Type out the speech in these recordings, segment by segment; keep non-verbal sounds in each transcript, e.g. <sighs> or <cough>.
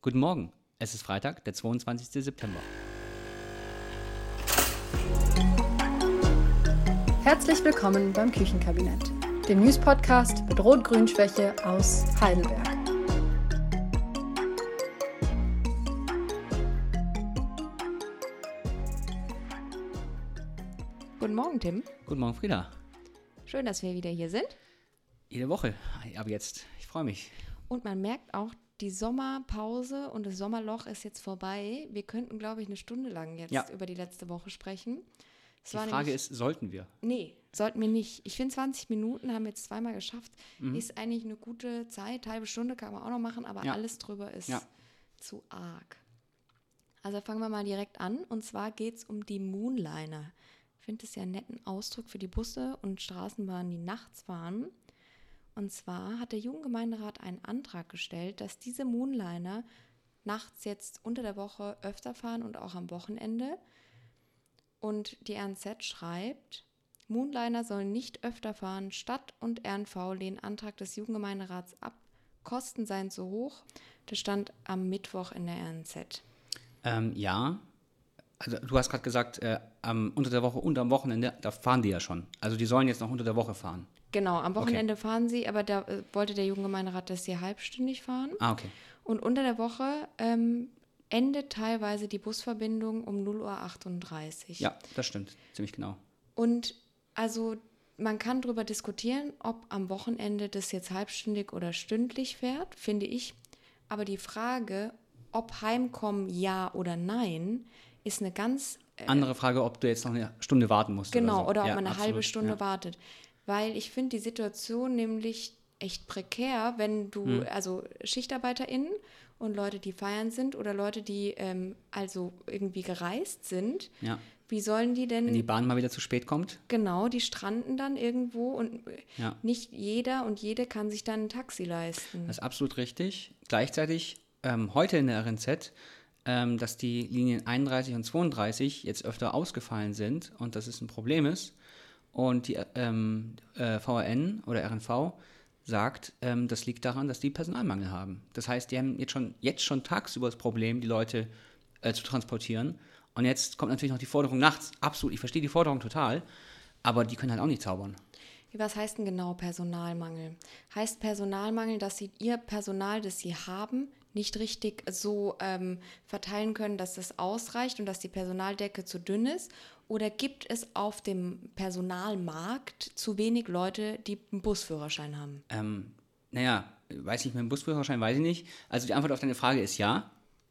Guten Morgen. Es ist Freitag, der 22. September. Herzlich willkommen beim Küchenkabinett, dem News-Podcast mit Rot-Grün-Schwäche aus Heidelberg. Guten Morgen, Tim. Guten Morgen, Frieda. Schön, dass wir wieder hier sind. Jede Woche, aber jetzt. Ich freue mich. Und man merkt auch, die Sommerpause und das Sommerloch ist jetzt vorbei. Wir könnten, glaube ich, eine Stunde lang jetzt Ja. über die letzte Woche sprechen. Es Die Frage nämlich- ist, sollten wir? Nee, sollten wir nicht. Ich finde 20 Minuten haben wir jetzt zweimal geschafft. Mhm. Ist eigentlich eine gute Zeit. Halbe Stunde kann man auch noch machen, aber Ja. alles drüber ist Ja. zu arg. Also fangen wir mal direkt an. Und zwar geht es um die Moonliner. Ich finde es ja einen netten Ausdruck für die Busse und Straßenbahnen, die nachts fahren. Und zwar hat der Jugendgemeinderat einen Antrag gestellt, dass diese Moonliner nachts jetzt unter der Woche öfter fahren und auch am Wochenende. Und die RNZ schreibt, Moonliner sollen nicht öfter fahren. Stadt und RNV lehnen Antrag des Jugendgemeinderats ab. Kosten seien zu hoch. Das stand am Mittwoch in der RNZ. Ähm, ja. Also du hast gerade gesagt, äh, am, unter der Woche und am Wochenende, da fahren die ja schon. Also die sollen jetzt noch unter der Woche fahren. Genau, am Wochenende fahren sie, aber da äh, wollte der Jugendgemeinderat, dass sie halbstündig fahren. Ah, okay. Und unter der Woche ähm, endet teilweise die Busverbindung um 0.38 Uhr. Ja, das stimmt. Ziemlich genau. Und also man kann darüber diskutieren, ob am Wochenende das jetzt halbstündig oder stündlich fährt, finde ich. Aber die Frage, ob Heimkommen ja oder nein, ist eine ganz Andere Frage, ob du jetzt noch eine Stunde warten musst. Genau, so. oder, ob Ja, man eine halbe absolut, Stunde ja. wartet. Weil ich finde die Situation nämlich echt prekär, wenn du, Hm. also SchichtarbeiterInnen und Leute, die feiern sind oder Leute, die ähm, also irgendwie gereist sind, Ja. wie sollen die denn, Wenn die Bahn mal wieder zu spät kommt. genau, die stranden dann irgendwo und äh, Ja. nicht jeder und jede kann sich dann ein Taxi leisten. Das ist absolut richtig. Gleichzeitig ähm, heute in der RNZ, ähm, dass die Linien 31 und 32 jetzt öfter ausgefallen sind und dass es ein Problem ist. Und die ähm, äh, VRN oder RNV sagt, ähm, das liegt daran, dass die Personalmangel haben. Das heißt, die haben jetzt schon, jetzt schon tagsüber das Problem, die Leute äh, zu transportieren. Und jetzt kommt natürlich noch die Forderung nachts. Absolut, ich verstehe die Forderung total, aber die können halt auch nicht zaubern. Was heißt denn genau Personalmangel? Heißt Personalmangel, dass sie ihr Personal, das sie haben, nicht richtig so ähm, verteilen können, dass das ausreicht und dass die Personaldecke zu dünn ist? Oder gibt es auf dem Personalmarkt zu wenig Leute, die einen Busführerschein haben? Ähm, naja, weiß nicht, mit dem Busführerschein weiß ich nicht. Also die Antwort auf deine Frage ist ja.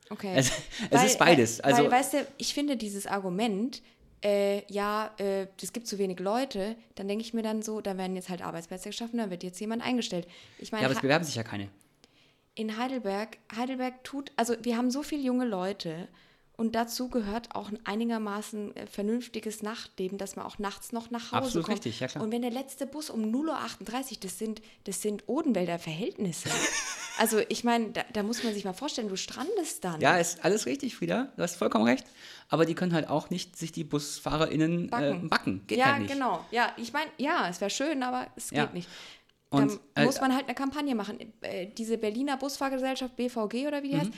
Okay. Es, es ist beides. Weil, Also, weil, weißt du, ich finde dieses Argument, äh, ja, äh, es gibt zu wenig Leute, dann denke ich mir dann so, da werden jetzt halt Arbeitsplätze geschaffen, da wird jetzt jemand eingestellt. Ich meine, ja, aber es bewerben sich ja keine. in Heidelberg, Heidelberg tut, also wir haben so viele junge Leute und dazu gehört auch ein einigermaßen äh, vernünftiges Nachtleben, dass man auch nachts noch nach Hause Absolut kommt. richtig, ja, klar. Und wenn der letzte Bus um 0.38 Uhr, das sind, das sind Odenwälder Verhältnisse. <laughs> also ich meine, da, da muss man sich mal vorstellen, du strandest dann. Ja, ist alles richtig, Frieda. Du hast vollkommen recht. Aber die können halt auch nicht sich die BusfahrerInnen backen. Backen. Äh, backen. Geht ja, halt nicht. genau. Ja, ich meine, ja, es wäre schön, aber es Ja. geht nicht. Und, Dann äh, muss man halt eine Kampagne machen. Äh, diese Berliner Busfahrgesellschaft BVG oder wie die Mhm. heißt,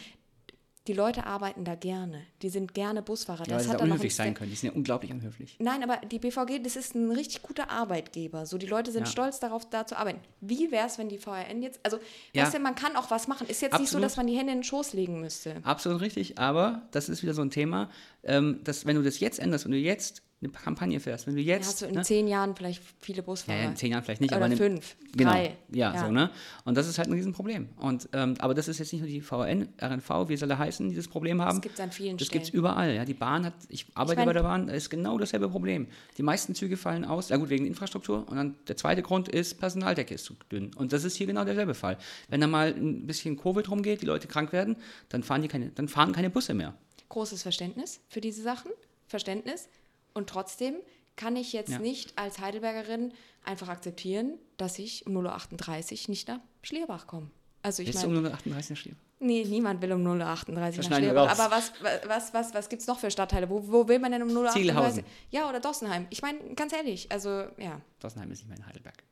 die Leute arbeiten da gerne. Die sind gerne Busfahrer. Ja, sie hat da unhöflich ein sein können. Die sind ja unglaublich unhöflich. Nein, aber die BVG, das ist ein richtig guter Arbeitgeber. So, die Leute sind Ja. stolz darauf, da zu arbeiten. Wie wäre es, wenn die VRN jetzt, also, Ja. weißt du, man kann auch was machen. Ist jetzt nicht so, Absolut. dass man die Hände in den Schoß legen müsste. Absolut richtig. Aber das ist wieder so ein Thema, ähm, dass wenn du das jetzt änderst und du jetzt eine Kampagne fährst, wenn du Ja, jetzt. hast du in ne? zehn Jahren vielleicht viele Ja, Busfahrer. ja, in zehn Jahren vielleicht nicht, Oder aber eine- fünf, Genau. drei. Ja, Ja. so, ne? Und das ist halt ein Riesenproblem. Und, ähm, aber das ist jetzt nicht nur die VRN, RNV, wie soll er heißen, die das Problem haben. Das gibt's an vielen Das gibt es Stellen. überall. Ja. Die Bahn hat, ich arbeite mein- bei der Bahn, da ist genau dasselbe Problem. Die meisten Züge fallen aus, ja gut, wegen Infrastruktur. Und dann der zweite Grund ist, Personaldecke ist zu dünn. Und das ist hier genau derselbe Fall. Wenn da mal ein bisschen Covid rumgeht, die Leute krank werden, dann fahren, die keine, dann fahren keine Busse mehr. großes Verständnis für diese Sachen, Verständnis. Und trotzdem kann ich jetzt Ja. nicht als Heidelbergerin einfach akzeptieren, dass ich um 0.38 Uhr nicht nach Schlierbach komme. Also ich Willst du meine, um 138 Stier? nee, niemand will um 0.38 Uhr nach Schlierbach. Aber was, was, was, was gibt es noch für Stadtteile? Wo, wo will man denn um 0.38 Uhr? Ziegelhausen. Ja, oder Dossenheim. Ich meine, ganz ehrlich, also ja. Dossenheim ist nicht mehr in Heidelberg.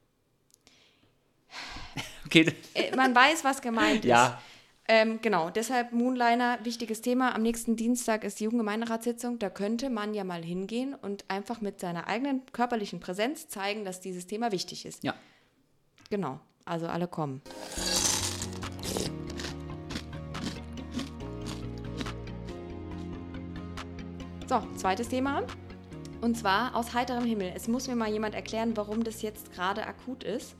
<sighs> okay, Äh, Man weiß, was gemeint ist. ja, Ähm, genau, deshalb Moonliner, wichtiges Thema. Am nächsten Dienstag ist die Jugendgemeinderatssitzung. Da könnte man ja mal hingehen und einfach mit seiner eigenen körperlichen Präsenz zeigen, dass dieses Thema wichtig ist. Ja. Genau, also alle kommen. So, zweites Thema. Und zwar aus heiterem Himmel. Es muss mir mal jemand erklären, warum das jetzt gerade akut ist.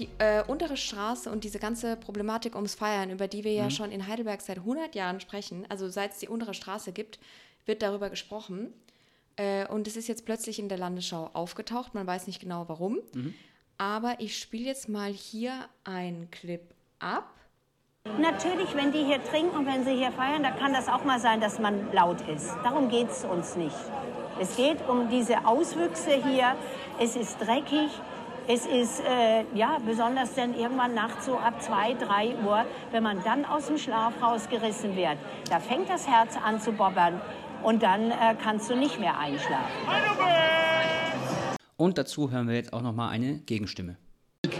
Die äh, untere Straße und diese ganze Problematik ums Feiern, über die wir ja schon in Heidelberg seit 100 Jahren sprechen, also seit es die untere Straße gibt, wird darüber gesprochen. Äh, und es ist jetzt plötzlich in der Landesschau aufgetaucht. Man weiß nicht genau warum. Aber ich spiele jetzt mal hier einen Clip ab. Natürlich, wenn die hier trinken und wenn sie hier feiern, da kann das auch mal sein, dass man laut ist. Darum geht es uns nicht. Es geht um diese Auswüchse hier. Es ist dreckig. Es ist, äh, ja, besonders denn irgendwann nachts so ab 2, 3 Uhr, wenn man dann aus dem Schlaf rausgerissen wird. Da fängt das Herz an zu bobbern und dann äh, kannst du nicht mehr einschlafen. Und dazu hören wir jetzt auch nochmal eine Gegenstimme.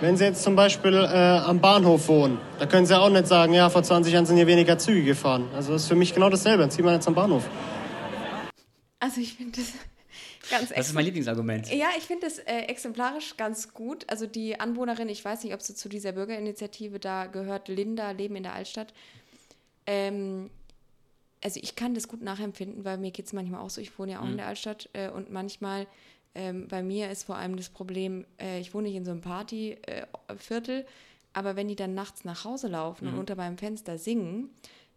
Wenn Sie jetzt zum Beispiel äh, am Bahnhof wohnen, da können Sie auch nicht sagen, ja, vor 20 Jahren sind hier weniger Züge gefahren. Also das ist für mich genau dasselbe. Dann zieht man jetzt am Bahnhof. Also ich finde das ganz Das ist mein Lieblingsargument. Ja, ich finde das äh, exemplarisch ganz gut. Also die Anwohnerin, ich weiß nicht, ob sie zu dieser Bürgerinitiative da gehört, Linda, Leben in der Altstadt. Ähm, also ich kann das gut nachempfinden, weil mir geht es manchmal auch so. Ich wohne ja auch in der Altstadt äh, und manchmal ähm, bei mir ist vor allem das Problem, äh, ich wohne nicht in so einem Partyviertel, aber wenn die dann nachts nach Hause laufen und unter meinem Fenster singen,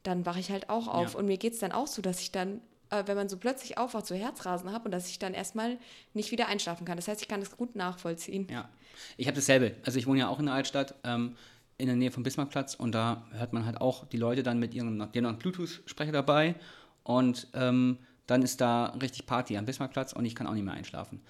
dann wache ich halt auch auf. Ja. Und mir geht es dann auch so, dass ich dann, äh, wenn man so plötzlich aufwacht, so Herzrasen habe und dass ich dann erstmal nicht wieder einschlafen kann. Das heißt, ich kann das gut nachvollziehen. Ja, ich habe dasselbe. Also ich wohne ja auch in der Altstadt, ähm, in der Nähe vom Bismarckplatz und da hört man halt auch die Leute dann mit ihren, die haben einen Bluetooth-Sprecher dabei und ähm, dann ist da richtig Party am Bismarckplatz und ich kann auch nicht mehr einschlafen.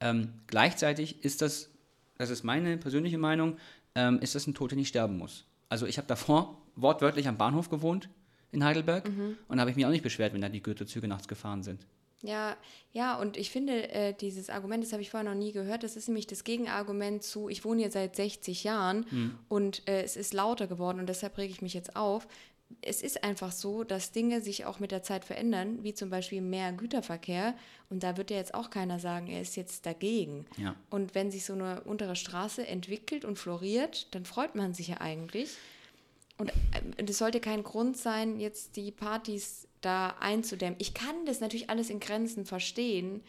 Ähm, gleichzeitig ist das, das ist meine persönliche Meinung, ähm, ist das ein Tod, der nicht sterben muss. Also ich habe davor wortwörtlich am Bahnhof gewohnt in Heidelberg und habe ich mich auch nicht beschwert, wenn da die Goethe-Züge nachts gefahren sind. Ja, ja, und ich finde, äh, dieses Argument, das habe ich vorher noch nie gehört, das ist nämlich das Gegenargument zu, ich wohne hier seit 60 Jahren und äh, es ist lauter geworden und deshalb rege ich mich jetzt auf. Es ist einfach so, dass Dinge sich auch mit der Zeit verändern, wie zum Beispiel mehr Güterverkehr. Und da wird ja jetzt auch keiner sagen, er ist jetzt dagegen. Ja. Und wenn sich so eine untere Straße entwickelt und floriert, dann freut man sich ja eigentlich. Und ähm, das sollte kein Grund sein, jetzt die Partys da einzudämmen. Ich kann das natürlich alles in Grenzen verstehen,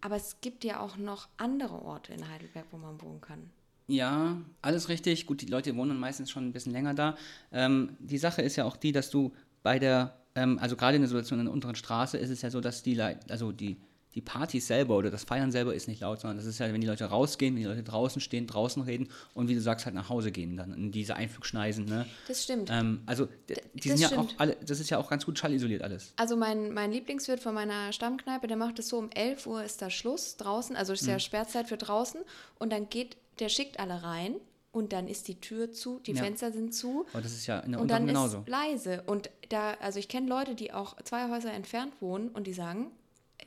aber es gibt ja auch noch andere Orte in Heidelberg, wo man wohnen kann. Ja, alles richtig. Gut, die Leute wohnen meistens schon ein bisschen länger da. Ähm, die Sache ist ja auch die, dass du bei der, ähm, also gerade in der Situation in der unteren Straße ist es ja so, dass die, also die, die Partys selber oder das Feiern selber ist nicht laut, sondern das ist ja, wenn die Leute rausgehen, wenn die Leute draußen stehen, draußen reden und wie du sagst, halt nach Hause gehen, dann in diese Einflugschneisen. Ne? Das stimmt. Ähm, also die das sind ja auch stimmt. alle, das ist ja auch ganz gut schallisoliert alles. Also mein, mein Lieblingswirt von meiner Stammkneipe, der macht es so, um 11 Uhr ist da Schluss draußen, also ist ja Sperrzeit für draußen und dann geht, der schickt alle rein und dann ist die Tür zu, die Ja. Fenster sind zu Aber das ist ja in der und dann genauso. ist leise und da, also ich kenne Leute, die auch zwei Häuser entfernt wohnen und die sagen,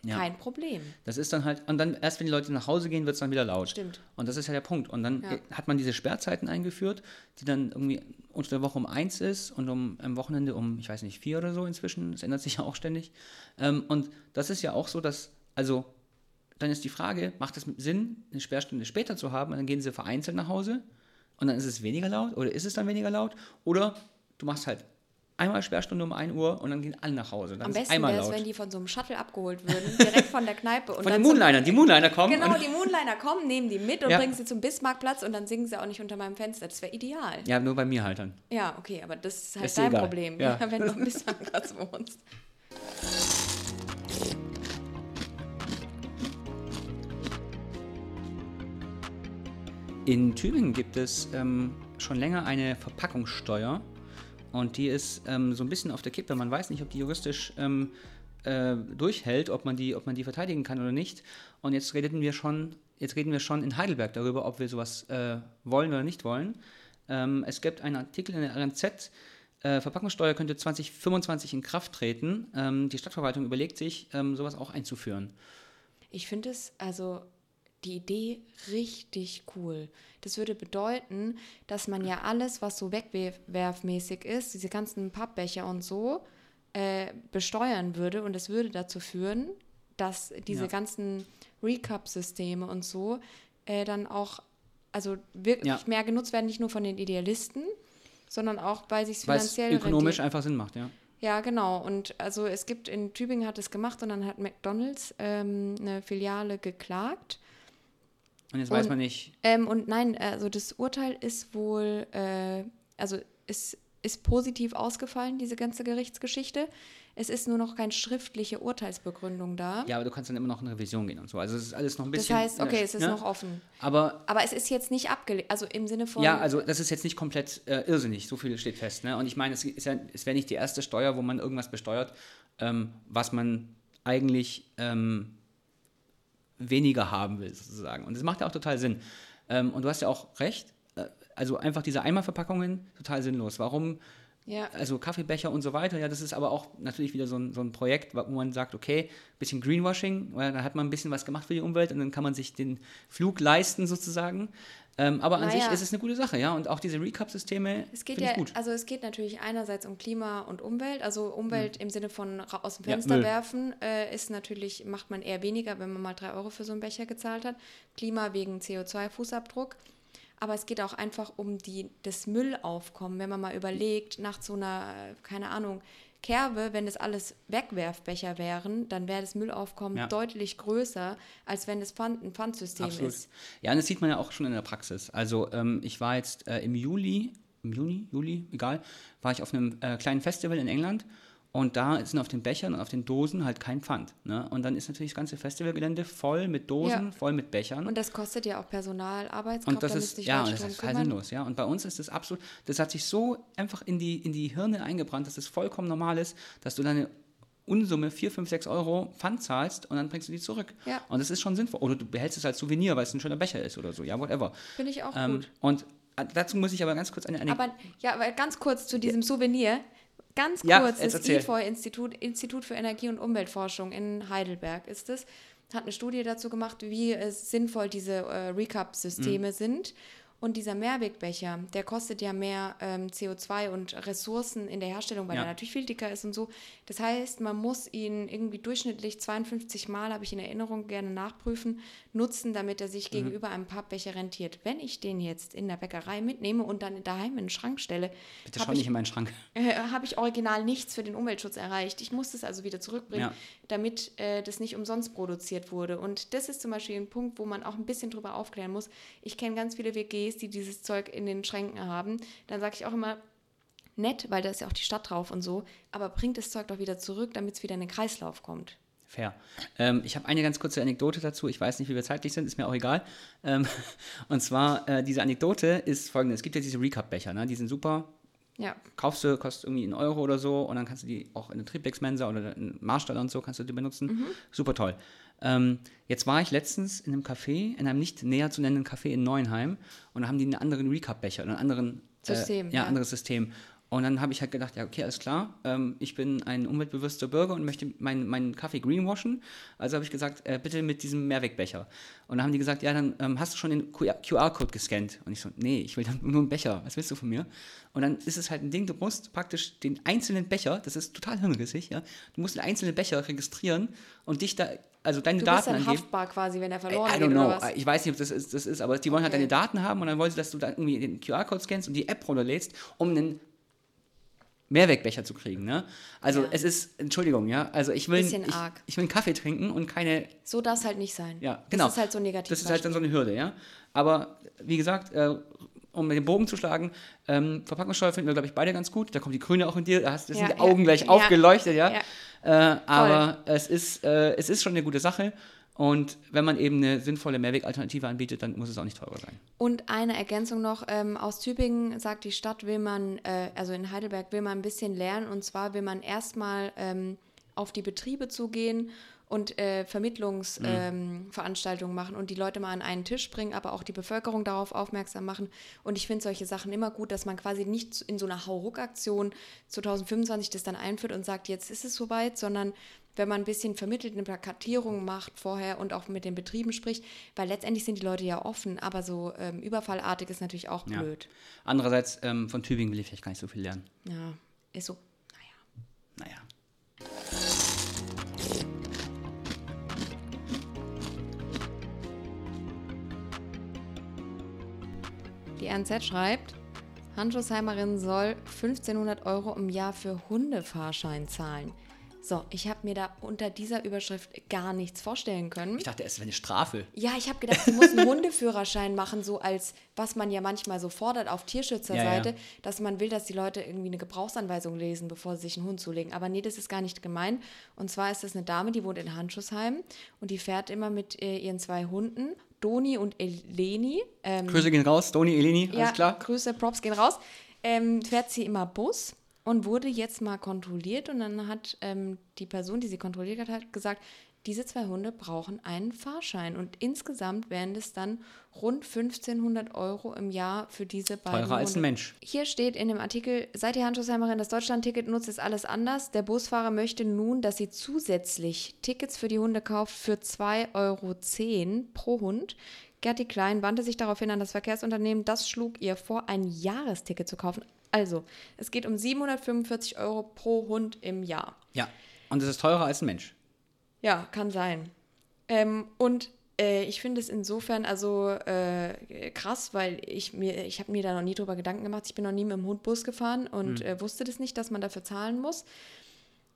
Ja. kein Problem. Das ist dann halt, und dann erst wenn die Leute nach Hause gehen, wird es dann wieder laut. Stimmt. Und das ist ja der Punkt. Und dann Ja. hat man diese Sperrzeiten eingeführt, die dann irgendwie unter der Woche um eins ist und um, am Wochenende um, ich weiß nicht, vier oder so inzwischen. Das ändert sich <laughs> ja auch ständig. Ähm, und das ist ja auch so, dass, also, dann ist die Frage, macht es Sinn, eine Sperrstunde später zu haben und dann gehen sie vereinzelt nach Hause und dann ist es weniger laut oder ist es dann weniger laut? Oder du machst halt einmal Sperrstunde um 1 Uhr und dann gehen alle nach Hause. Dann Am besten wäre es, wenn die von so einem Shuttle abgeholt würden, direkt von der Kneipe. Und Von den Moonlinern. Die Moonliner kommen. Genau, die Moonliner kommen, nehmen die mit und Ja. bringen sie zum Bismarckplatz und dann singen sie auch nicht unter meinem Fenster. Das wäre ideal. ja, nur bei mir halt dann. Ja, okay, aber das ist halt Ist dein egal. Problem, Ja. <laughs> wenn du am Bismarckplatz wohnst. In Tübingen gibt es ähm, schon länger eine Verpackungssteuer und die ist ähm, so ein bisschen auf der Kippe. Man weiß nicht, ob die juristisch ähm, äh, durchhält, ob man, die, ob man die verteidigen kann oder nicht. Und jetzt reden wir schon, jetzt reden wir schon in Heidelberg darüber, ob wir sowas äh, wollen oder nicht wollen. Ähm, es gibt einen Artikel in der RNZ, äh, Verpackungssteuer könnte 2025 in Kraft treten. Ähm, die Stadtverwaltung überlegt sich, ähm, sowas auch einzuführen. Ich finde es, also die Idee richtig cool. Das würde bedeuten, dass man ja alles, was so wegwerfmäßig ist, diese ganzen Pappbecher und so, äh, besteuern würde. Und es würde dazu führen, dass diese Ja. ganzen Recap-Systeme und so äh, dann auch, also wirklich Ja. mehr genutzt werden, nicht nur von den Idealisten, sondern auch, weil sich finanziell ökonomisch einfach Sinn macht, ja. Ja, genau. Und also es gibt in Tübingen hat es gemacht und dann hat McDonalds ähm, eine Filiale geklagt. Und jetzt weiß Und- man nicht, Ähm, und nein, also das Urteil ist wohl, äh, also es ist positiv ausgefallen, diese ganze Gerichtsgeschichte. Es ist nur noch keine schriftliche Urteilsbegründung da. ja, aber du kannst dann immer noch in Revision gehen und so. Also es ist alles noch ein das bisschen. heißt, okay, es ist ne? noch offen. Aber Aber es ist jetzt nicht abgelehnt, also im Sinne von. Ja, also das ist jetzt nicht komplett äh, irrsinnig, so viel steht fest. Ne? Und ich meine, es, ist ja, es wäre nicht die erste Steuer, wo man irgendwas besteuert, ähm, was man eigentlich ähm, weniger haben will, sozusagen. Und das macht ja auch total Sinn. Ähm, und du hast ja auch recht, äh, also einfach diese Einmalverpackungen, total sinnlos. Warum, ja. also Kaffeebecher und so weiter, ja, das ist aber auch natürlich wieder so ein, so ein Projekt, wo man sagt, okay, bisschen Greenwashing, weil da hat man ein bisschen was gemacht für die Umwelt und dann kann man sich den Flug leisten, sozusagen. Ähm, aber an Naja. sich ist es eine gute Sache, ja. Und auch diese Recap-Systeme Es geht finde ja, ich gut. also es geht natürlich einerseits um Klima und Umwelt. Also Umwelt im Sinne von aus dem. Ja, Fenster Müll. werfen äh, ist natürlich, macht man eher weniger, wenn man mal drei Euro für so einen Becher gezahlt hat. Klima wegen CO2-Fußabdruck. Aber es geht auch einfach um die, das Müllaufkommen. Wenn man mal überlegt, nach so einer, keine Ahnung, Kerbe, wenn das alles Wegwerfbecher wären, dann wäre das Müllaufkommen Ja. deutlich größer, als wenn es Pfand, ein Pfandsystem Absolut. ist. Ja, und das sieht man ja auch schon in der Praxis. Also ähm, ich war jetzt äh, im Juli, im Juni, Juli, egal, war ich auf einem äh, kleinen Festival in England und da sind auf den Bechern und auf den Dosen halt kein Pfand. Ne? Und dann ist natürlich das ganze Festivalgelände voll mit Dosen, Ja. voll mit Bechern. Und das kostet ja auch Personal, Arbeitskraft, Und das ist, ja, und das ist kümmern. sinnlos, ja. Und bei uns ist das absolut, das hat sich so einfach in die, in die Hirne eingebrannt, dass es vollkommen normal ist, dass du deine Unsumme 4, 5, 6 Euro Pfand zahlst und dann bringst du die zurück. Ja. Und das ist schon sinnvoll. Oder du behältst es als Souvenir, weil es ein schöner Becher ist oder so, ja, whatever. Finde ich auch Ähm, gut. und äh, dazu muss ich aber ganz kurz eine, eine Aber ja, aber ganz kurz zu diesem Souvenir. Ganz Ja, kurz, jetzt das. IFOI-Institut, Institut für Energie- und Umweltforschung in Heidelberg ist es, hat eine Studie dazu gemacht, wie sinnvoll diese äh, Recap-Systeme Mhm. sind. Und dieser Mehrwegbecher, der kostet ja mehr ähm, CO2 und Ressourcen in der Herstellung, weil Ja. er natürlich viel dicker ist und so. Das heißt, man muss ihn irgendwie durchschnittlich 52 Mal, habe ich in Erinnerung, gerne nachprüfen, nutzen, damit er Mhm. sich gegenüber einem Pappbecher rentiert. Wenn ich den jetzt in der Bäckerei mitnehme und dann daheim in den Schrank stelle, Bitte habe schau ich nicht in meinen Schrank. <laughs> äh, habe ich original nichts für den Umweltschutz erreicht. Ich muss es also wieder zurückbringen, Ja. damit äh, das nicht umsonst produziert wurde. Und das ist zum Beispiel ein Punkt, wo man auch ein bisschen drüber aufklären muss. Ich kenne ganz viele WGs, die dieses Zeug in den Schränken haben. Dann sage ich auch immer, nett, weil da ist ja auch die Stadt drauf und so, aber bringt das Zeug doch wieder zurück, damit es wieder in den Kreislauf kommt. Fair. Ähm, ich habe eine ganz kurze Anekdote dazu. Ich weiß nicht, wie wir zeitlich sind, ist mir auch egal. Ähm, <laughs> und zwar, äh, diese Anekdote ist folgende: Es gibt ja diese Recap-Becher, ne? die sind super. Ja, Kaufst du, kostet irgendwie einen Euro oder so und dann kannst du die auch in der Triplex-Mensa oder in Marstaller und so kannst du die benutzen. Super toll. Ähm, jetzt war ich letztens in einem Café, in einem nicht näher zu nennenden Café in Neuenheim und da haben die einen anderen Recap-Becher, einen anderen System, Äh, ja, ja. anderes System. Und dann habe ich halt gedacht, ja, okay, alles klar, ähm, ich bin ein umweltbewusster Bürger und möchte meinen meinen Kaffee greenwashen. Also habe ich gesagt, äh, bitte mit diesem Mehrwegbecher. Und dann haben die gesagt, ja, dann ähm, hast du schon den QR-Code gescannt. Und ich so, nee, ich will dann <laughs> nur einen Becher. Was willst du von mir? Und dann ist es halt ein Ding, du musst praktisch den einzelnen Becher, das ist total hirnrissig, ja, du musst den einzelnen Becher registrieren und dich da, also deine du Daten bist dann angeben. haftbar quasi, wenn er I verloren I geht don't know. oder was. Ich weiß nicht, ob das ist, das ist aber die wollen halt Okay. deine Daten haben und dann wollen sie, dass du dann irgendwie den QR-Code scannst und die App runterlädst, um einen Mehrwegbecher zu kriegen. Ne? Also Ja. es ist, Entschuldigung, ja, also ich will, ich, ich will einen Kaffee trinken und keine, So darf es halt nicht sein. ja, genau. Das ist halt so negativ. Das ist halt dann so eine Hürde, ja. Aber wie gesagt, äh, um dem Bogen zu schlagen, ähm, Verpackungssteuer finden wir, glaube ich, beide ganz gut. Da kommt die Grüne auch in dir, da hast, da sind Ja, die ja, Augen gleich ja. aufgeleuchtet, ja. Ja. Äh, aber es ist, äh, es ist schon eine gute Sache. Und wenn man eben eine sinnvolle Mehrwegalternative anbietet, dann muss es auch nicht teurer sein. Und eine Ergänzung noch, ähm, aus Tübingen sagt die Stadt, will man, äh, also in Heidelberg will man ein bisschen lernen und zwar will man erstmal ähm, auf die Betriebe zugehen und äh, Vermittlungsveranstaltungen machen und die Leute mal an einen Tisch bringen, aber auch die Bevölkerung darauf aufmerksam machen. Und ich finde solche Sachen immer gut, dass man quasi nicht in so einer Hauruck-Aktion 2025 das dann einführt und sagt, jetzt ist es soweit, sondern wenn man ein bisschen vermittelt, eine Plakatierung macht vorher und auch mit den Betrieben spricht, weil letztendlich sind die Leute ja offen, aber so ähm, überfallartig ist natürlich auch Ja. blöd. Andererseits, ähm, von Tübingen will ich vielleicht gar nicht so viel lernen. Ja, ist so. Naja. Naja. Die RNZ schreibt, Handschuhsheimerin soll 1500 Euro im Jahr für Hundefahrschein zahlen. So, ich habe mir da unter dieser Überschrift gar nichts vorstellen können. Ich dachte, es wäre eine Strafe. Ja, ich habe gedacht, sie muss einen Hundeführerschein machen, so als was man ja manchmal so fordert auf Tierschützerseite, Ja, ja. dass man will, dass die Leute irgendwie eine Gebrauchsanweisung lesen, bevor sie sich einen Hund zulegen. Aber nee, das ist gar nicht gemein. Und zwar ist das eine Dame, die wohnt in Handschussheim und die fährt immer mit äh, ihren zwei Hunden, Doni und Eleni. Ähm, Grüße gehen raus, Doni, Eleni, alles ja, klar? Grüße, Props gehen raus. Ähm, fährt sie immer Bus und wurde jetzt mal kontrolliert und dann hat ähm, die Person, die sie kontrolliert hat, gesagt, diese zwei Hunde brauchen einen Fahrschein und insgesamt wären das dann rund 1500 Euro im Jahr für diese beiden Teurer als ein Hunde. Mensch. Hier steht in dem Artikel, seit die Handschuhsheimerin das Deutschland-Ticket nutzt, ist alles anders. Der Busfahrer möchte nun, dass sie zusätzlich Tickets für die Hunde kauft für 2,10 Euro pro Hund. Gerti Klein wandte sich daraufhin an das Verkehrsunternehmen. Das schlug ihr vor, ein Jahresticket zu kaufen. Also, es geht um 745 Euro pro Hund im Jahr. Ja. Und es ist teurer als ein Mensch. Ja, kann sein. Ähm, und äh, ich finde es insofern also äh, krass, weil ich mir, ich habe mir da noch nie drüber Gedanken gemacht. Ich bin noch nie mit dem Hund Bus gefahren und äh, wusste das nicht, dass man dafür zahlen muss.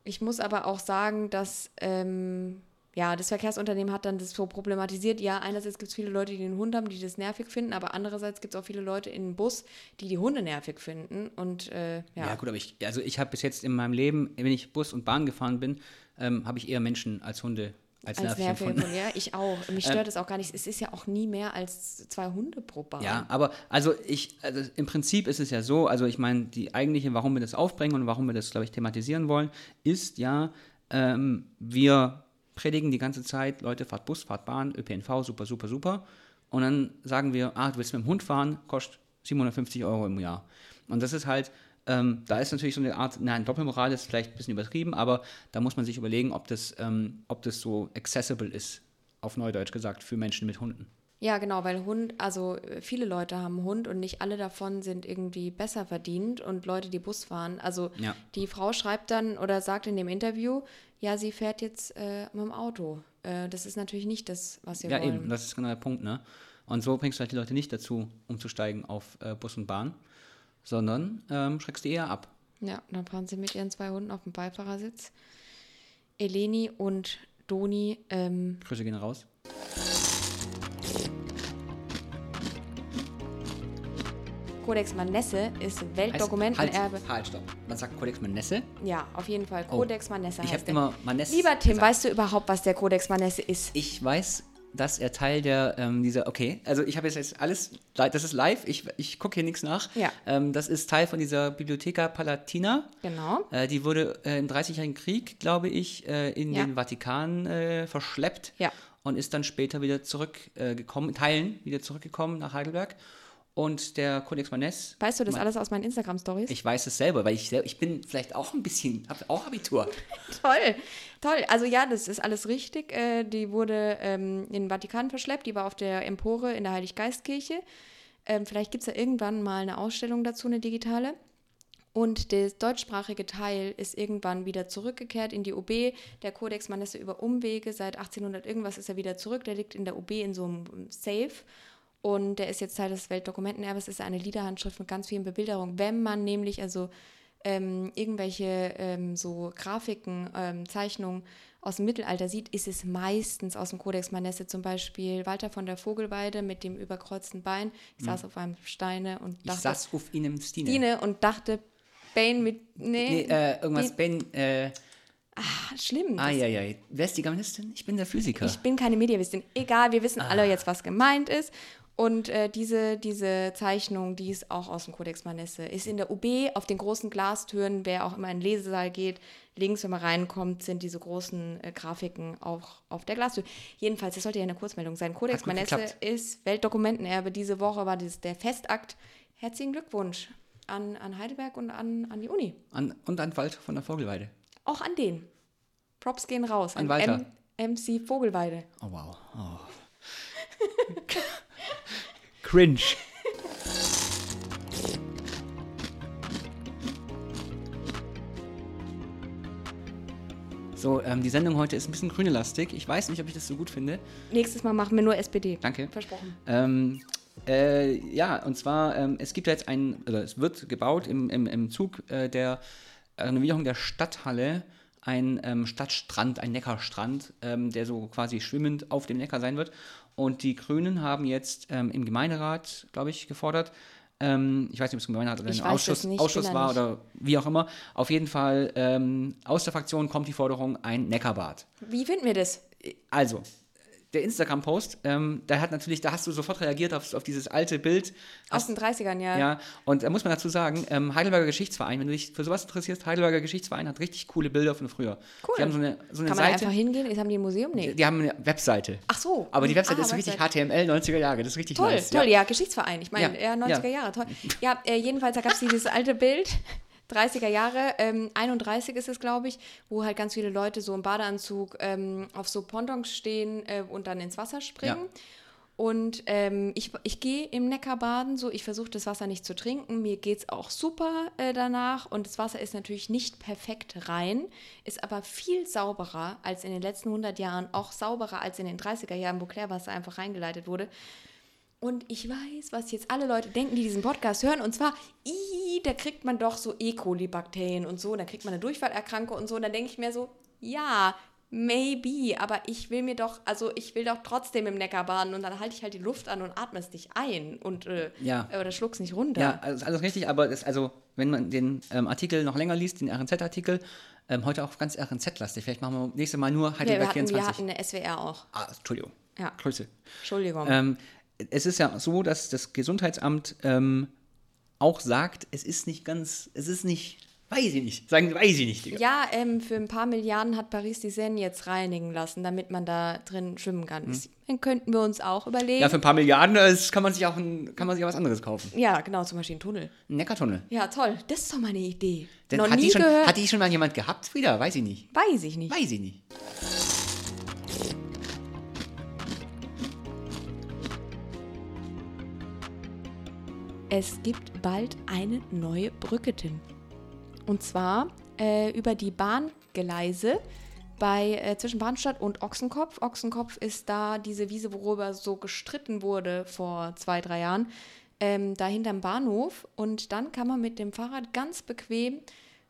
Ich muss aber auch sagen, dass ähm, ja, das Verkehrsunternehmen hat dann das so problematisiert. Ja, einerseits gibt es viele Leute, die einen Hund haben, die das nervig finden, aber andererseits gibt es auch viele Leute in dem Bus, die die Hunde nervig finden. Und äh, ja. Ja, gut, aber ich, also ich habe bis jetzt in meinem Leben, wenn ich Bus und Bahn gefahren bin, ähm, habe ich eher Menschen als Hunde als, als nervig empfunden. Hunde, ja, ich auch. Mich stört es auch gar nicht. Es ist ja auch nie mehr als zwei Hunde pro Bahn. Ja, aber also ich, also im Prinzip ist es ja so, also ich meine, die eigentliche, warum wir das aufbringen und warum wir das, glaube ich, thematisieren wollen, ist ja, ähm, wir predigen die ganze Zeit, Leute, fahrt Bus, fahrt Bahn, ÖPNV, super, super, super. Und dann sagen wir, ah, du willst mit dem Hund fahren, kostet 750 Euro im Jahr. Und das ist halt, ähm, da ist natürlich so eine Art, nein, Doppelmoral ist vielleicht ein bisschen übertrieben, aber da muss man sich überlegen, ob das, ähm, ob das so accessible ist, auf Neudeutsch gesagt, für Menschen mit Hunden. Ja, genau, weil Hund, also äh, viele Leute haben Hund und nicht alle davon sind irgendwie besser verdient und Leute, die Bus fahren. Also Ja. die Frau schreibt dann oder sagt in dem Interview, ja, sie fährt jetzt äh, mit dem Auto. Äh, das ist natürlich nicht das, was wir Ja, wollen. eben, das ist genau der Punkt, ne? Und so bringst du halt die Leute nicht dazu, umzusteigen auf äh, Bus und Bahn, sondern ähm, schreckst die eher ab. Ja, dann fahren sie mit ihren zwei Hunden auf dem Beifahrersitz. Eleni und Doni, ähm, Grüße gehen raus. Codex Manesse ist Weltdokumentenerbe. Halt, halt, stopp. Man sagt Codex Manesse. Ja, auf jeden Fall. Codex Manesse Oh. Ich heißt habe immer Manesse. Lieber Tim, gesagt. weißt du überhaupt, was der Codex Manesse ist? Ich weiß, dass er Teil der, ähm, dieser, okay, also ich habe jetzt, alles, das ist live, ich, ich gucke hier nichts nach. Ja. Ähm, das ist Teil von dieser Bibliotheca Palatina. Genau. Äh, die wurde äh, im Dreißigjährigen Krieg, glaube ich, äh, in Ja. den Vatikan äh, verschleppt Ja. und ist dann später wieder zurückgekommen, gekommen, in Teilen wieder zurückgekommen nach Heidelberg. Und der Codex Maness, Weißt du das mein- alles aus meinen Instagram-Stories? ich weiß es selber, weil ich, ich bin vielleicht auch ein bisschen, habe auch Abitur. <laughs> Toll, toll. Also ja, das ist alles richtig. Äh, die wurde ähm, in den Vatikan verschleppt. Die war auf der Empore in der Heiliggeistkirche. Ähm, vielleicht gibt es ja irgendwann mal eine Ausstellung dazu, eine digitale. Und der deutschsprachige Teil ist irgendwann wieder zurückgekehrt in die OB. Der Codex Manesse über Umwege, seit 1800 irgendwas ist er wieder zurück. Der liegt in der OB in so einem Safe. Und der ist jetzt Teil des Weltdokumentenerbes. ist eine Liederhandschrift mit ganz vielen Bebilderungen. Wenn man nämlich also ähm, irgendwelche ähm, so Grafiken, ähm, Zeichnungen aus dem Mittelalter sieht, ist es meistens aus dem Codex Manesse zum Beispiel Walter von der Vogelweide mit dem überkreuzten Bein. Ich saß auf einem Steine und Mhm. Ich dachte, saß auf ihnen Stine. Stine und dachte, Bane mit, nee, Nee, äh, irgendwas, Ben, äh, ah, schlimm. ah, ja, ja. Wer ist die Germanistin? Ich bin der Physiker. Ich bin keine Mediawistin. Egal, wir wissen Ah. alle jetzt, was gemeint ist. Und äh, diese, diese Zeichnung, die ist auch aus dem Codex Manesse, ist in der UB auf den großen Glastüren, wer auch immer in den Lesesaal geht, links, wenn man reinkommt, sind diese großen äh, Grafiken auch auf der Glastür. Jedenfalls, das sollte ja eine Kurzmeldung sein. Codex Manesse geklappt. ist Weltdokumentenerbe. Diese Woche war das der Festakt. Herzlichen Glückwunsch an, an Heidelberg und an, an die Uni. An, und an Wald von der Vogelweide. Auch an den. Props gehen raus. An Walter. M MC Vogelweide. Oh, wow. Oh. <laughs> Cringe. So, ähm, die Sendung heute ist ein bisschen grünelastig. Ich weiß nicht, ob ich das so gut finde. Nächstes Mal machen wir nur SPD. Danke. Versprochen. Ähm, äh, ja, und zwar, ähm, es gibt ja jetzt ein, oder es wird gebaut im, im, im Zug äh, der Renovierung der Stadthalle ein ähm, Stadtstrand, ein Neckarstrand, ähm, der so quasi schwimmend auf dem Neckar sein wird. Und die Grünen haben jetzt ähm, im Gemeinderat, glaube ich, gefordert, ähm, ich weiß nicht, ob es im Gemeinderat oder im Ausschuss, nicht, Ausschuss war oder wie auch immer. Auf jeden Fall ähm, aus der Fraktion kommt die Forderung, ein Neckarbad. Wie finden wir das? Also, der Instagram-Post, ähm, da hat natürlich, da hast du sofort reagiert auf, auf dieses alte Bild. Aus den 30ern, ja. Ja, und da muss man dazu sagen, ähm, Heidelberger Geschichtsverein, wenn du dich für sowas interessierst, Heidelberger Geschichtsverein hat richtig coole Bilder von früher. Cool. Die haben so eine, so eine Kann man Seite. einfach hingehen? Ist, haben die ein Museum? Nee. Die haben eine Webseite. Ach so. Aber die Webseite Ah, ist richtig Webseite. HTML 90er Jahre, das ist richtig Toll, nice. toll, ja, Geschichtsverein. Ich meine, Ja, ja, 90er ja. Jahre, toll. Ja, äh, jedenfalls, da gab es dieses alte Bild, 30er Jahre, ähm, 31 ist es, glaube ich, wo halt ganz viele Leute so im Badeanzug ähm, auf so Pontons stehen äh, und dann ins Wasser springen. Ja. Und ähm, ich, ich gehe im Neckar baden, so ich versuche das Wasser nicht zu trinken. Mir geht es auch super äh, danach. Und das Wasser ist natürlich nicht perfekt rein, ist aber viel sauberer als in den letzten 100 Jahren, auch sauberer als in den 30er Jahren, wo Klärwasser einfach reingeleitet wurde. Und ich weiß, was jetzt alle Leute denken, die diesen Podcast hören. Und zwar, ii, da kriegt man doch so E. coli-Bakterien und so. Und dann kriegt man eine Durchfallerkrankung und so. Und dann denke ich mir so, ja, maybe. Aber ich will mir doch, also ich will doch trotzdem im Neckar baden. Und dann halte ich halt die Luft an und atme es nicht ein. Und, äh, Ja. Oder schluck's nicht runter. Ja, also ist alles richtig, aber das, also, wenn man den ähm, Artikel noch länger liest, den RNZ-Artikel, ähm, heute auch ganz RNZ-lastig. Vielleicht machen wir nächstes Mal nur Ja, wir, Heidelberg hatten, wir 24. hatten eine SWR auch. ah, Entschuldigung. Ja. Grüße. Entschuldigung. Ähm, es ist ja so, dass das Gesundheitsamt ähm, auch sagt, es ist nicht ganz, es ist nicht, weiß ich nicht, sagen, weiß ich nicht, Digga. Ja, ähm, für ein paar Milliarden hat Paris die Seine jetzt reinigen lassen, damit man da drin schwimmen kann. Das- Dann könnten wir uns auch überlegen. Hm. Ja, für ein paar Milliarden äh, das kann man sich auch ein, kann man sich auch was anderes kaufen. Ja, genau, zum Beispiel ein Tunnel. Ein Neckartunnel. Ja, toll. Das ist doch mal eine Idee. Denn Noch hat, nie die schon, gehört. hat die schon mal jemand gehabt, Frieda? Weiß ich nicht. Weiß ich nicht. Weiß ich nicht. Es gibt bald eine neue Brücke, Tim. Und zwar äh, über die Bahngleise bei, äh, zwischen Bahnstadt und Ochsenkopf. Ochsenkopf ist da diese Wiese, worüber so gestritten wurde vor zwei, drei Jahren. Ähm, da hinterm Bahnhof. Und dann kann man mit dem Fahrrad ganz bequem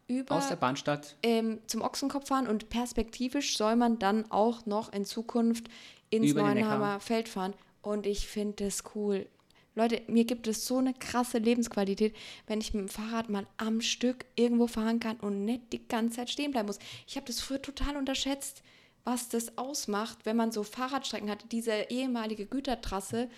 über Aus der Bahnstadt. ähm, zum Ochsenkopf fahren und perspektivisch soll man dann auch noch in Zukunft ins. Neuenheimer Feld fahren. Und ich finde das cool. Leute, mir gibt es so eine krasse Lebensqualität, wenn ich mit dem Fahrrad mal am Stück irgendwo fahren kann und nicht die ganze Zeit stehen bleiben muss. Ich habe das früher total unterschätzt, was das ausmacht, wenn man so Fahrradstrecken hat. Diese ehemalige Gütertrasse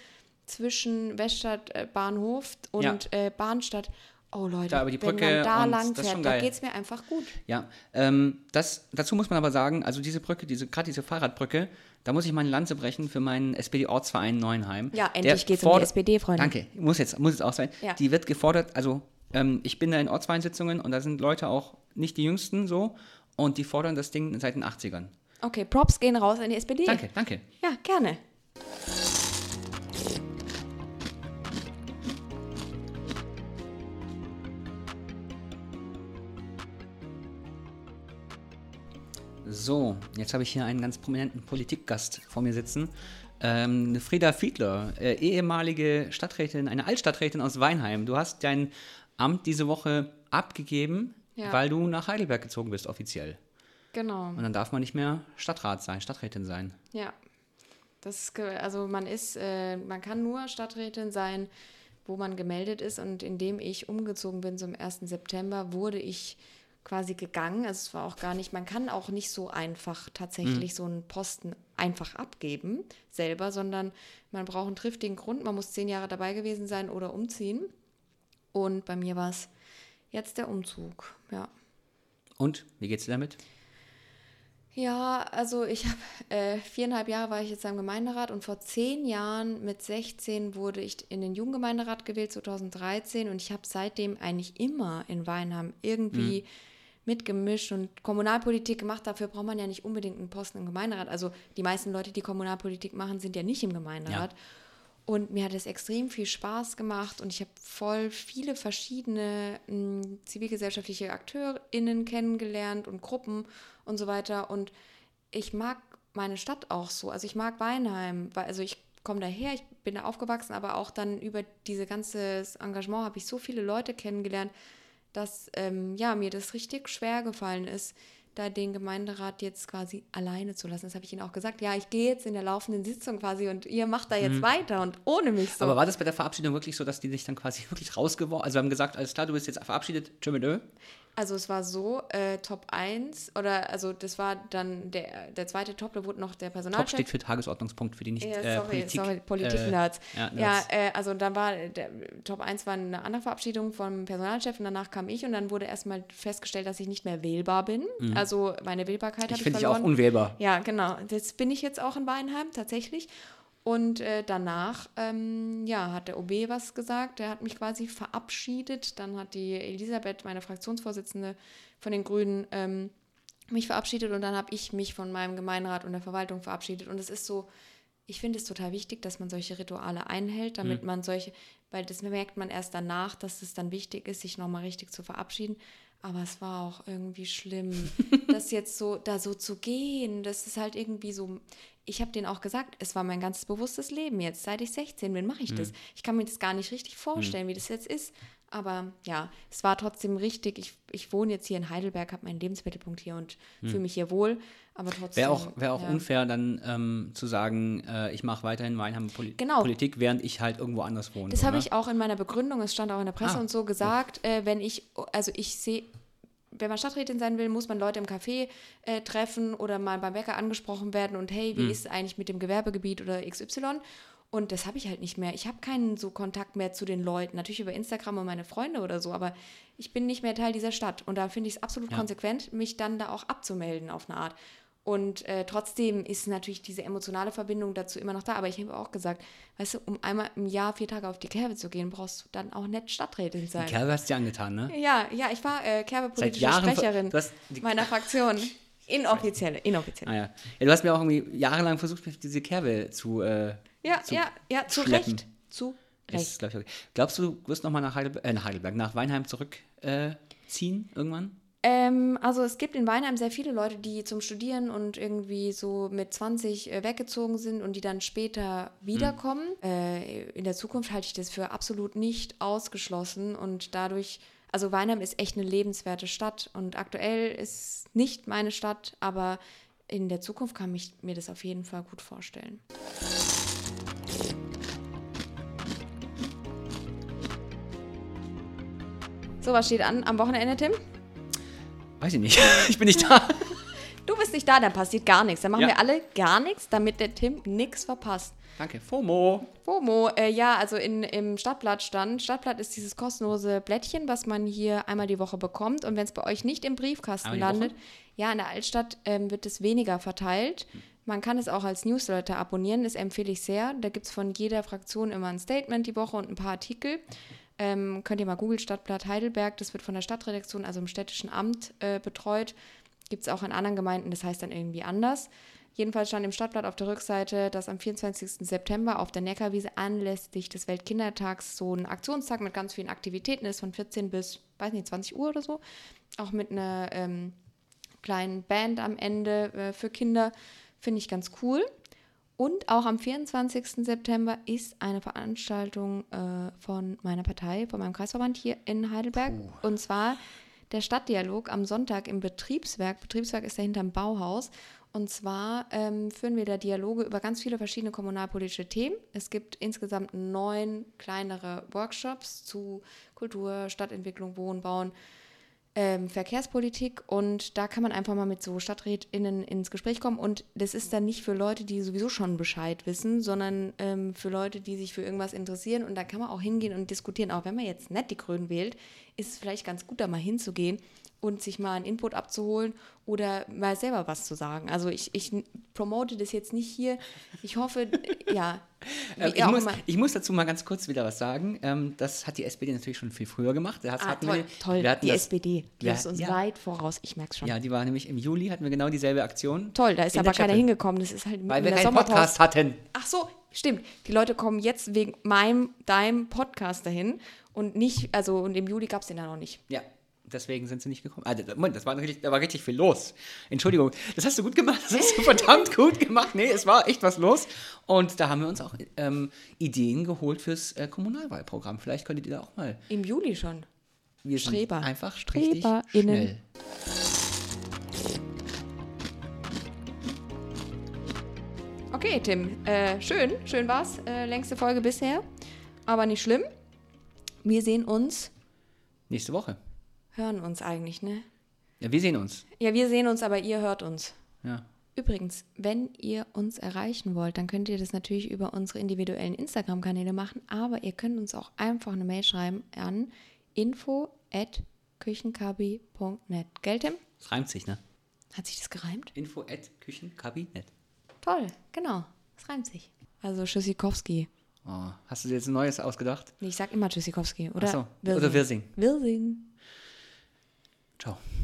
zwischen Weststadt äh, Bahnhof und Ja. äh, Bahnstadt. Oh Leute, Da wenn man da lang fährt, da geht es mir einfach gut. Ja, ähm, das, dazu muss man aber sagen, also diese Brücke, diese, gerade diese Fahrradbrücke, da muss ich meine Lanze brechen für meinen SPD-Ortsverein Neuenheim. Ja, endlich geht's um die SPD, Freunde. Danke, muss jetzt, muss jetzt auch sein. Ja. Die wird gefordert, also ähm, ich bin da in Ortsvereinssitzungen und da sind Leute auch nicht die Jüngsten so und die fordern das Ding seit den 80ern. Okay, Props gehen raus an die SPD. Danke, danke. Ja, gerne. So, jetzt habe ich hier einen ganz prominenten Politikgast vor mir sitzen. Ähm, Frieda Fiedler, äh, ehemalige Stadträtin, eine Altstadträtin aus Weinheim. Du hast dein Amt diese Woche abgegeben, Ja. weil du nach Heidelberg gezogen bist, offiziell. Genau. Und dann darf man nicht mehr Stadtrat sein, Stadträtin sein. Ja. Das also man ist, äh, man kann nur Stadträtin sein, wo man gemeldet ist. Und indem ich umgezogen bin zum 1. September, wurde ich quasi gegangen. Also es war auch gar nicht, man kann auch nicht so einfach tatsächlich Mhm. so einen Posten einfach abgeben selber, sondern man braucht einen triftigen Grund. Man muss zehn Jahre dabei gewesen sein oder umziehen. Und bei mir war es jetzt der Umzug, ja. Und, wie geht's dir damit? Ja, also ich habe äh, viereinhalb Jahre war ich jetzt am Gemeinderat und vor zehn Jahren mit 16 wurde ich in den Jugendgemeinderat gewählt, 2013 und ich habe seitdem eigentlich immer in Weinheim irgendwie mitgemischt und Kommunalpolitik gemacht. Dafür braucht man ja nicht unbedingt einen Posten im Gemeinderat. Also die meisten Leute, die Kommunalpolitik machen, sind ja nicht im Gemeinderat. Und mir hat es extrem viel Spaß gemacht und ich habe voll viele verschiedene mh, zivilgesellschaftliche AkteurInnen kennengelernt und Gruppen und so weiter. Und ich mag meine Stadt auch so. Also ich mag Weinheim, weil also ich komme daher, ich bin da aufgewachsen, aber auch dann über diese ganze Engagement habe ich so viele Leute kennengelernt, dass ähm, ja, mir das richtig schwer gefallen ist, da den Gemeinderat jetzt quasi alleine zu lassen. Das habe ich Ihnen auch gesagt. Ja, ich gehe jetzt in der laufenden Sitzung quasi und ihr macht da jetzt weiter und ohne mich so. Mhm. Aber war das bei der Verabschiedung wirklich so, dass die dich dann quasi wirklich rausgeworfen Also, wir haben gesagt, alles klar, du bist jetzt verabschiedet, tschö mit. Also es war so, äh, Top 1 oder also das war dann der, der zweite Top, da wurde noch der Top Personalchef. steht für Tagesordnungspunkt für die nicht Ja, äh, sorry, Politik. sorry, Politik-Nerds. Äh, ja, ja, Nerds. äh, also dann war der Top 1 war eine andere Verabschiedung vom Personalchef und danach kam ich und dann wurde erstmal festgestellt, dass ich nicht mehr wählbar bin. Also meine Wählbarkeit habe Mhm. ich ich finde dich auch verloren. unwählbar. Ja, genau. Jetzt bin ich jetzt auch in Weinheim tatsächlich. Und äh, danach, ähm, ja, hat der OB was gesagt. Der hat mich quasi verabschiedet. Dann hat die Elisabeth, meine Fraktionsvorsitzende von den Grünen, ähm, mich verabschiedet. Und dann habe ich mich von meinem Gemeinderat und der Verwaltung verabschiedet. Und es ist so, ich finde es total wichtig, dass man solche Rituale einhält, damit man solche, weil das merkt man erst danach, dass es dann wichtig ist, sich nochmal richtig zu verabschieden. Aber es war auch irgendwie schlimm, <laughs> das jetzt so, da so zu gehen. Das ist halt irgendwie so. Ich habe denen auch gesagt, es war mein ganzes bewusstes Leben jetzt. Seit ich 16 bin, mache ich das. Ich kann mir das gar nicht richtig vorstellen, wie das jetzt ist. Aber ja, es war trotzdem richtig. Ich, ich wohne jetzt hier in Heidelberg, habe meinen Lebensmittelpunkt hier und fühle mich hier wohl. Aber trotzdem. Wäre auch, wär auch ja. unfair, dann ähm, zu sagen, äh, ich mache weiterhin Weinheim Poli Genau. Politik, während ich halt irgendwo anders wohne. Das habe ich auch in meiner Begründung, es stand auch in der Presse Ah, und so gesagt, äh, wenn ich, also ich sehe, wenn man Stadträtin sein will, muss man Leute im Café äh, treffen oder mal beim Bäcker angesprochen werden und hey, wie Hm. ist es eigentlich mit dem Gewerbegebiet oder XY? Und das habe ich halt nicht mehr. Ich habe keinen so Kontakt mehr zu den Leuten. Natürlich über Instagram und meine Freunde oder so, aber ich bin nicht mehr Teil dieser Stadt. Und da finde ich es absolut Ja. konsequent, mich dann da auch abzumelden auf eine Art. Und äh, trotzdem ist natürlich diese emotionale Verbindung dazu immer noch da. Aber ich habe auch gesagt, weißt du, um einmal im Jahr vier Tage auf die Kerbe zu gehen, brauchst du dann auch nicht Stadträtin sein. Die Kerbe hast du dir angetan, ne? Ja, ja, ich war äh, Kerbe-politische Sprecherin meiner <laughs> Fraktion. Inoffizielle, inoffizielle. Ah, ja. ja, du hast mir auch irgendwie jahrelang versucht, diese Kerbe zu. Äh, Ja, zu ja, ja, zu schleppen. Recht. Zu Ist, Recht. glaub ich, okay. Glaubst du, du wirst nochmal nach, Heidelberg, äh, nach Heidelberg, nach Weinheim zurückziehen äh, irgendwann? Ähm, also es gibt in Weinheim sehr viele Leute, die zum Studieren und irgendwie so mit 20 äh, weggezogen sind und die dann später wiederkommen. Äh, in der Zukunft halte ich das für absolut nicht ausgeschlossen und dadurch, also Weinheim ist echt eine lebenswerte Stadt und aktuell ist nicht meine Stadt, aber in der Zukunft kann ich mir das auf jeden Fall gut vorstellen. So, was steht an am Wochenende, Tim? Weiß ich nicht. <laughs> ich bin nicht da. Du bist nicht da, dann passiert gar nichts. Dann machen Ja. wir alle gar nichts, damit der Tim nichts verpasst. Danke. FOMO. FOMO, äh, ja, also in, im Stadtblatt stand, Stadtblatt ist dieses kostenlose Blättchen, was man hier einmal die Woche bekommt. Und wenn es bei euch nicht im Briefkasten landet, ja, in der Altstadt ähm, wird es weniger verteilt. Man kann es auch als Newsletter abonnieren, das empfehle ich sehr. Da gibt es von jeder Fraktion immer ein Statement die Woche und ein paar Artikel. Ähm, könnt ihr mal googeln, Stadtblatt Heidelberg, das wird von der Stadtredaktion, also im städtischen Amt, äh, betreut. Gibt es auch in anderen Gemeinden, das heißt dann irgendwie anders. Jedenfalls stand im Stadtblatt auf der Rückseite, dass am 24. September auf der Neckarwiese anlässlich des Weltkindertags so ein Aktionstag mit ganz vielen Aktivitäten ist, von 14 bis, weiß nicht, 20 Uhr oder so. Auch mit einer ähm, kleinen Band am Ende äh, für Kinder. Finde ich ganz cool. Und auch am 24. September ist eine Veranstaltung äh, von meiner Partei, von meinem Kreisverband hier in Heidelberg. Und zwar der Stadtdialog am Sonntag im Betriebswerk. Betriebswerk ist dahinter im Bauhaus. Und zwar ähm, führen wir da Dialoge über ganz viele verschiedene kommunalpolitische Themen. Es gibt insgesamt neun kleinere Workshops zu Kultur, Stadtentwicklung, Wohnbauen, ähm, Verkehrspolitik und da kann man einfach mal mit so StadträtInnen ins Gespräch kommen und das ist dann nicht für Leute, die sowieso schon Bescheid wissen, sondern ähm, für Leute, die sich für irgendwas interessieren und da kann man auch hingehen und diskutieren. Auch wenn man jetzt nicht die Grünen wählt, ist es vielleicht ganz gut, da mal hinzugehen und sich mal einen Input abzuholen oder mal selber was zu sagen. Also ich, ich promote das jetzt nicht hier. Ich hoffe, ja. <laughs> Ähm, ich, muss, ich muss dazu mal ganz kurz wieder was sagen. Ähm, das hat die SPD natürlich schon viel früher gemacht. Das Ah, toll, wir, toll. Wir hatten die das, SPD, die wir- ist uns ja. weit voraus. Ich merke es schon. Ja, die war nämlich im Juli, hatten wir genau dieselbe Aktion. Toll, da ist aber keiner hingekommen. Das ist halt Weil wir keinen. Podcast hatten. Ach so, stimmt. Die Leute kommen jetzt wegen meinem, deinem Podcast dahin und nicht, also und im Juli gab es den ja noch nicht. Ja, deswegen sind sie nicht gekommen. Da- Moment, das war richtig, da war richtig viel los. Entschuldigung, das hast du gut gemacht. Das hast du verdammt gut gemacht. Nee, es war echt was los. Und da haben wir uns auch ähm, Ideen geholt fürs äh, Kommunalwahlprogramm. Vielleicht könntet ihr da auch mal. Im Juli schon. Wir Streber. einfach richtig StreberInnen. schnell. Okay, Tim. Äh, schön, schön war's. Äh, längste Folge bisher. Aber nicht schlimm. Wir sehen uns, Nächste Woche. Hören uns eigentlich, ne? Ja, wir sehen uns. Ja, wir sehen uns, aber ihr hört uns. Ja. Übrigens, wenn ihr uns erreichen wollt, dann könnt ihr das natürlich über unsere individuellen Instagram-Kanäle machen, aber ihr könnt uns auch einfach eine Mail schreiben an info@küchenkabi.net. Gell, Tim? Das reimt sich, ne? Hat sich das gereimt? Info at Küchenkabinett. Toll, genau. Das reimt sich. Also Tschüssikowski. Oh, hast du dir jetzt ein neues ausgedacht? Nee, ich sag immer Tschüssikowski, oder? Ach so, oder Wirsing. Wirsing. Ciao.